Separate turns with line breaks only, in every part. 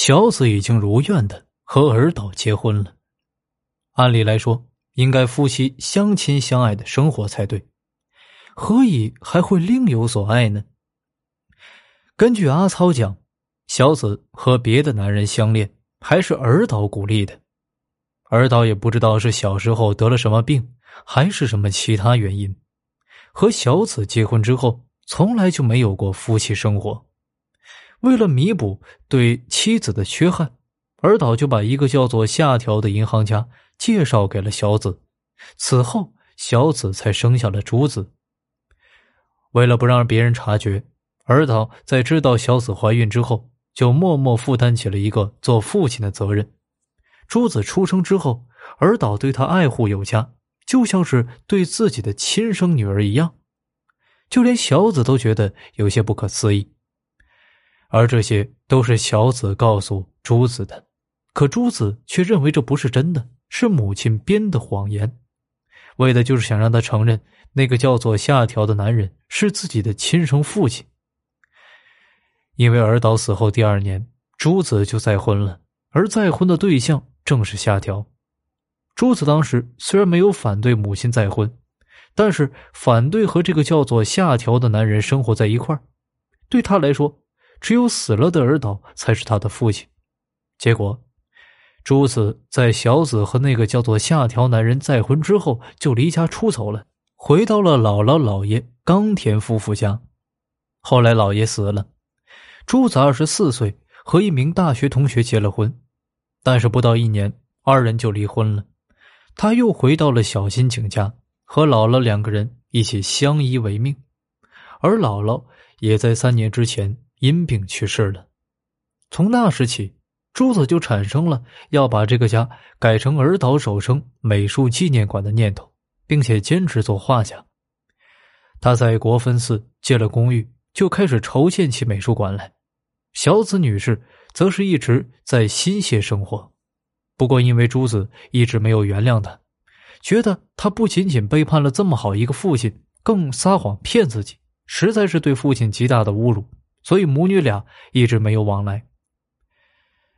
小子已经如愿的和尔岛结婚了。按理来说，应该夫妻相亲相爱的生活才对，何以还会另有所爱呢？根据阿操讲，小子和别的男人相恋，还是尔岛鼓励的。尔岛也不知道是小时候得了什么病，还是什么其他原因，和小子结婚之后，从来就没有过夫妻生活。为了弥补对妻子的缺憾，尔岛就把一个叫做夏条的银行家介绍给了小子。此后，小子才生下了竹子。为了不让别人察觉，尔岛在知道小子怀孕之后，就默默负担起了一个做父亲的责任。朱子出生之后，尔岛对他爱护有加，就像是对自己的亲生女儿一样，就连小子都觉得有些不可思议。而这些都是小子告诉朱子的，可朱子却认为这不是真的，是母亲编的谎言，为的就是想让他承认那个叫做夏条的男人是自己的亲生父亲。因为尔岛死后第二年，朱子就再婚了，而再婚的对象正是夏条。朱子当时虽然没有反对母亲再婚，但是反对和这个叫做夏条的男人生活在一块儿，对他来说。只有死了的儿岛才是他的父亲。结果，朱子在小子和那个叫做夏条男人再婚之后，就离家出走了，回到了姥姥姥爷冈田夫妇家。后来姥爷死了，朱子二十四岁，和一名大学同学结了婚，但是不到一年，二人就离婚了。他又回到了小新井家，和姥姥两个人一起相依为命，而姥姥也在三年之前。因病去世了。从那时起，朱子就产生了要把这个家改成儿岛守生美术纪念馆的念头，并且坚持做画家。他在国分寺借了公寓，就开始筹建起美术馆来。小子女士则是一直在新泻生活。不过，因为朱子一直没有原谅他，觉得他不仅仅背叛了这么好一个父亲，更撒谎骗自己，实在是对父亲极大的侮辱。所以母女俩一直没有往来。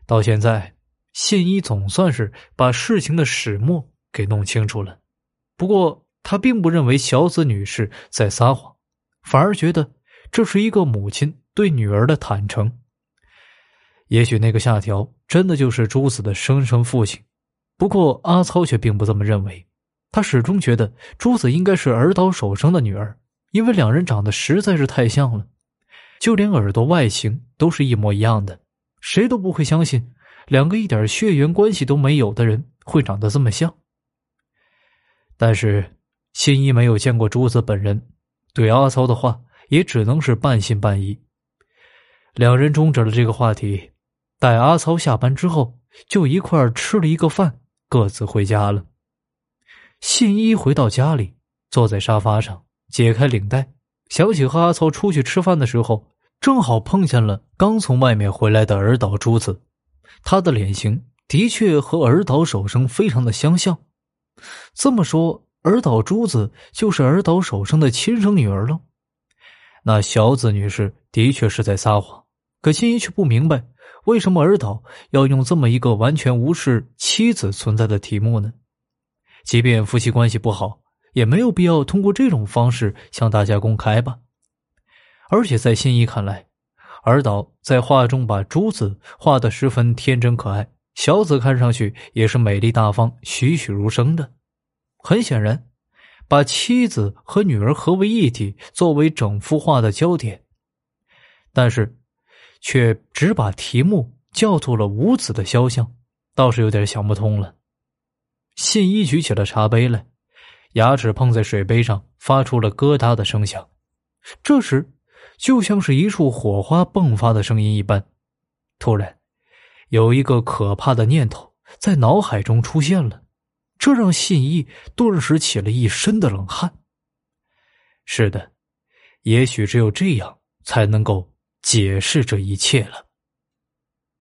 到现在，信一总算是把事情的始末给弄清楚了。不过，他并不认为小子女士在撒谎，反而觉得这是一个母亲对女儿的坦诚。也许那个夏条真的就是朱子的生身父亲，不过阿操却并不这么认为。他始终觉得朱子应该是儿岛守生的女儿，因为两人长得实在是太像了。就连耳朵外形都是一模一样的，谁都不会相信两个一点血缘关系都没有的人会长得这么像。但是新一没有见过朱子本人，对阿操的话也只能是半信半疑。两人终止了这个话题，待阿操下班之后，就一块吃了一个饭，各自回家了。信一回到家里，坐在沙发上，解开领带。想起和阿操出去吃饭的时候，正好碰见了刚从外面回来的尔岛珠子，他的脸型的确和尔岛守生非常的相像。这么说，尔岛珠子就是尔岛守生的亲生女儿了？那小子女士的确是在撒谎，可心怡却不明白，为什么尔岛要用这么一个完全无视妻子存在的题目呢？即便夫妻关系不好。也没有必要通过这种方式向大家公开吧。而且在新一看来，尔岛在画中把珠子画的十分天真可爱，小子看上去也是美丽大方、栩栩如生的。很显然，把妻子和女儿合为一体作为整幅画的焦点，但是却只把题目叫做了五子的肖像，倒是有点想不通了。信一举起了茶杯来。牙齿碰在水杯上，发出了咯哒的声响。这时，就像是一束火花迸发的声音一般。突然，有一个可怕的念头在脑海中出现了，这让信义顿时起了一身的冷汗。是的，也许只有这样才能够解释这一切了。